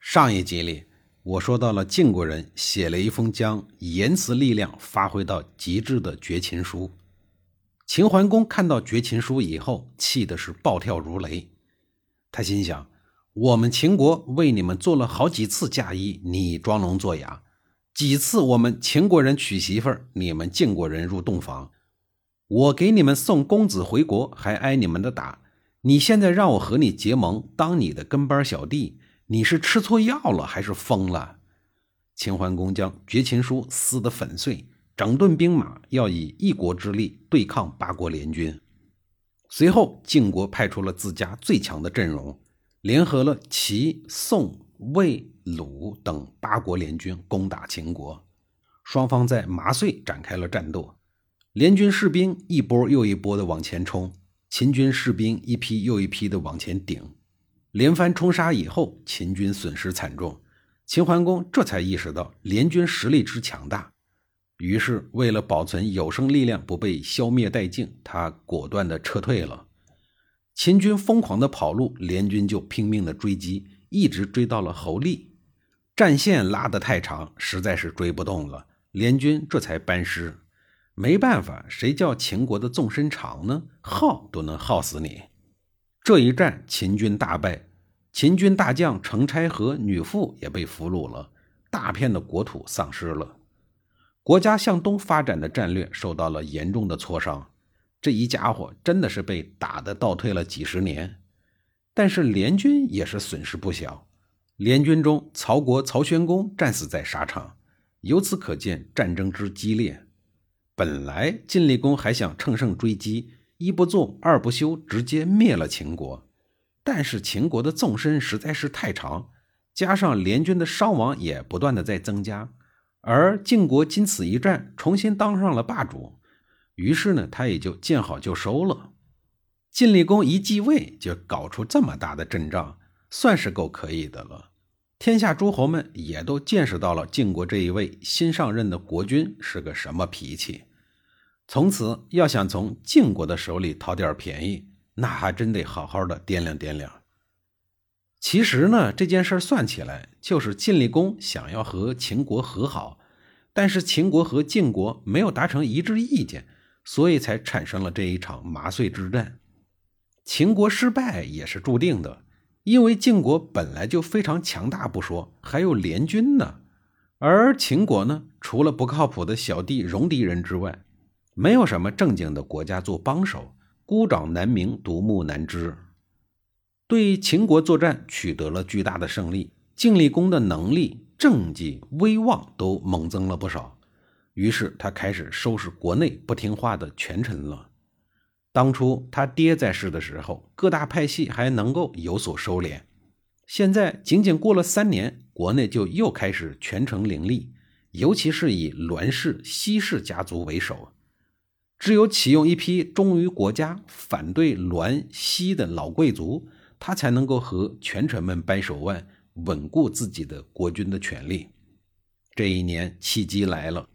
上一集里，我说到了晋国人写了一封将言辞力量发挥到极致的绝情书。秦桓公看到绝情书以后，气的是暴跳如雷。他心想：我们秦国为你们做了好几次嫁衣，你装聋作哑；几次我们秦国人娶媳妇儿，你们晋国人入洞房。我给你们送公子回国，还挨你们的打。你现在让我和你结盟，当你的跟班小弟。你是吃错药了还是疯了？秦桓公将绝情书撕得粉碎，整顿兵马，要以一国之力对抗八国联军。随后，晋国派出了自家最强的阵容，联合了齐、宋、魏、鲁等八国联军攻打秦国。双方在麻遂展开了战斗，联军士兵一波又一波的往前冲，秦军士兵一批又一批的往前顶。连番冲杀以后，秦军损失惨重。秦桓公这才意识到联军实力之强大，于是为了保存有生力量不被消灭殆尽，他果断地撤退了。秦军疯狂地跑路，联军就拼命地追击，一直追到了侯利。战线拉得太长，实在是追不动了，联军这才班师。没办法，谁叫秦国的纵深长呢？耗都能耗死你。这一战，秦军大败，秦军大将程差和女傅也被俘虏了，大片的国土丧失了，国家向东发展的战略受到了严重的挫伤。这一家伙真的是被打的倒退了几十年。但是联军也是损失不小，联军中曹国曹宣公战死在沙场，由此可见战争之激烈。本来晋厉公还想乘胜追击。一不做二不休，直接灭了秦国。但是秦国的纵深实在是太长，加上联军的伤亡也不断的在增加，而晋国经此一战，重新当上了霸主。于是呢，他也就见好就收了。晋厉公一继位就搞出这么大的阵仗，算是够可以的了。天下诸侯们也都见识到了晋国这一位新上任的国君是个什么脾气。从此要想从晋国的手里讨点便宜，那还真得好好的掂量掂量。其实呢，这件事算起来，就是晋厉公想要和秦国和好，但是秦国和晋国没有达成一致意见，所以才产生了这一场麻遂之战。秦国失败也是注定的，因为晋国本来就非常强大不说，还有联军呢，而秦国呢，除了不靠谱的小弟戎狄人之外，没有什么正经的国家做帮手，孤掌难鸣，独木难支。对秦国作战取得了巨大的胜利，晋厉公的能力、政绩、威望都猛增了不少。于是他开始收拾国内不听话的权臣了。当初他爹在世的时候，各大派系还能够有所收敛。现在仅仅过了三年，国内就又开始权臣林立，尤其是以栾氏、西氏家族为首。只有启用一批忠于国家、反对栾西的老贵族，他才能够和权臣们掰手腕，稳固自己的国君的权力。这一年契机来了，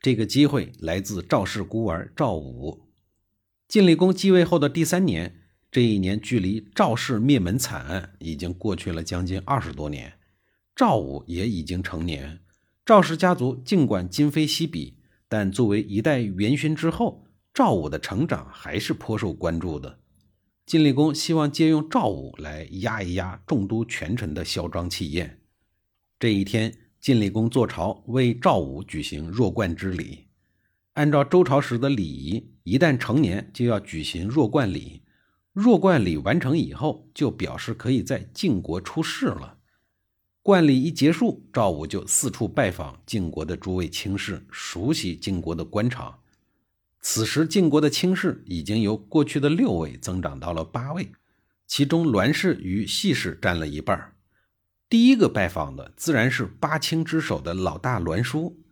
这个机会来自赵氏孤儿赵武。晋厉公继位后的第三年，这一年距离赵氏灭门惨案已经过去了将近二十多年，赵武也已经成年。赵氏家族尽管今非昔比，但作为一代元勋之后。赵武的成长还是颇受关注的。晋厉公希望借用赵武来压一压众都权臣的嚣张气焰。这一天，晋厉公坐朝为赵武举行弱冠之礼。按照周朝时的礼仪，一旦成年就要举行弱冠礼。弱冠礼完成以后，就表示可以在晋国出仕了。冠礼一结束，赵武就四处拜访晋国的诸位卿士，熟悉晋国的官场。此时，晋国的卿氏已经由过去的六位增长到了八位，其中栾氏与细氏占了一半。第一个拜访的自然是八卿之首的老大栾书。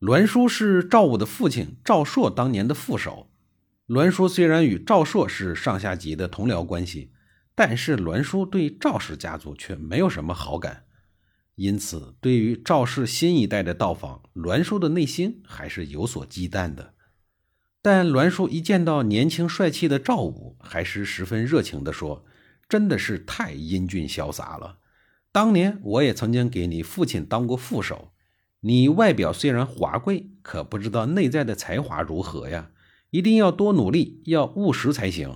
栾书是赵武的父亲赵朔当年的副手。栾书虽然与赵朔是上下级的同僚关系，但是栾书对赵氏家族却没有什么好感，因此对于赵氏新一代的到访，栾书的内心还是有所忌惮的。但栾书一见到年轻帅气的赵武，还是十分热情地说：“真的是太英俊潇洒了！当年我也曾经给你父亲当过副手，你外表虽然华贵，可不知道内在的才华如何呀。”一定要多努力，要务实才行。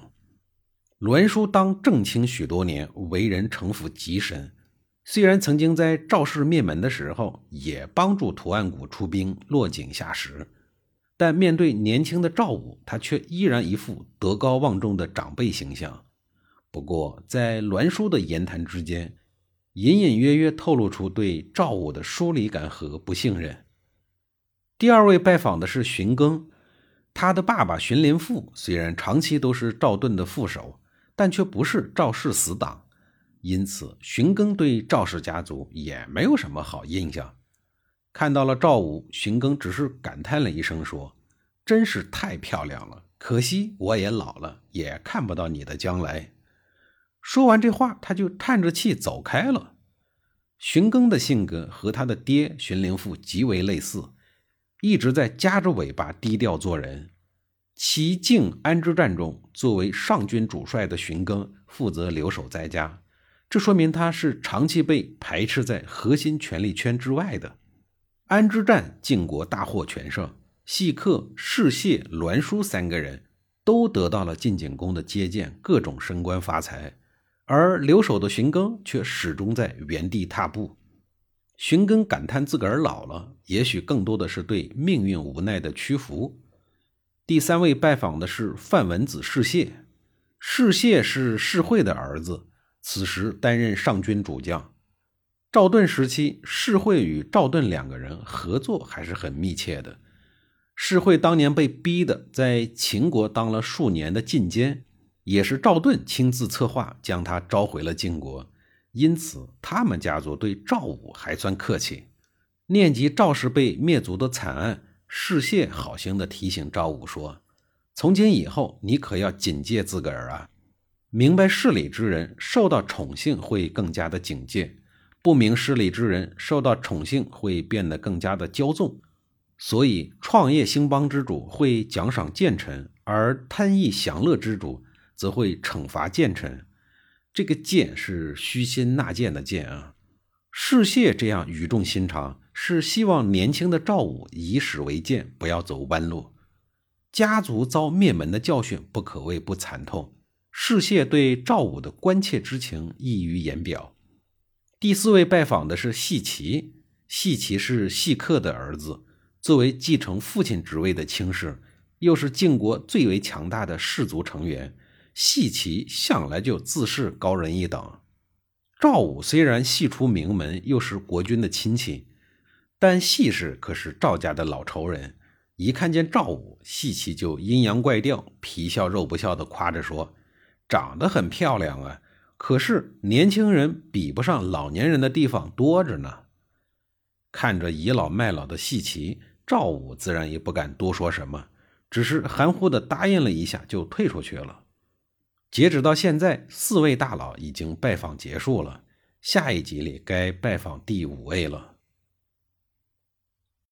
栾书当正卿许多年，为人城府极深。虽然曾经在赵氏灭门的时候，也帮助图案谷出兵落井下石，但面对年轻的赵武，他却依然一副德高望重的长辈形象。不过，在栾书的言谈之间，隐隐约约透露出对赵武的疏离感和不信任。第二位拜访的是荀庚。他的爸爸荀林父虽然长期都是赵盾的副手，但却不是赵氏死党，因此荀庚对赵氏家族也没有什么好印象。看到了赵武，荀庚只是感叹了一声，说：“真是太漂亮了，可惜我也老了，也看不到你的将来。”说完这话，他就叹着气走开了。荀庚的性格和他的爹荀林父极为类似。一直在夹着尾巴低调做人。齐晋安之战中，作为上军主帅的荀庚负责留守在家，这说明他是长期被排斥在核心权力圈之外的。安之战，晋国大获全胜，细客、士燮、栾书三个人都得到了晋景公的接见，各种升官发财，而留守的荀庚却始终在原地踏步。荀庚感叹自个儿老了，也许更多的是对命运无奈的屈服。第三位拜访的是范文子士燮，士燮是士会的儿子，此时担任上军主将。赵盾时期，士会与赵盾两个人合作还是很密切的。士会当年被逼的在秦国当了数年的禁监，也是赵盾亲自策划将他召回了晋国。因此，他们家族对赵武还算客气。念及赵氏被灭族的惨案，士燮好心的提醒赵武说：“从今以后，你可要警戒自个儿啊！明白事理之人受到宠幸会更加的警戒，不明事理之人受到宠幸会变得更加的骄纵。所以，创业兴邦之主会奖赏谏臣，而贪逸享乐之主则会惩罚谏臣。”这个谏是虚心纳谏的谏啊，世燮这样语重心长，是希望年轻的赵武以史为鉴，不要走弯路。家族遭灭门的教训不可谓不惨痛，世燮对赵武的关切之情溢于言表。第四位拜访的是细齐，细齐是细客的儿子，作为继承父亲职位的卿士，又是晋国最为强大的氏族成员。细齐向来就自视高人一等。赵武虽然系出名门，又是国君的亲戚，但细氏可是赵家的老仇人。一看见赵武，细齐就阴阳怪调、皮笑肉不笑的夸着说：“长得很漂亮啊，可是年轻人比不上老年人的地方多着呢。”看着倚老卖老的戏棋，赵武自然也不敢多说什么，只是含糊的答应了一下，就退出去了。截止到现在，四位大佬已经拜访结束了。下一集里该拜访第五位了。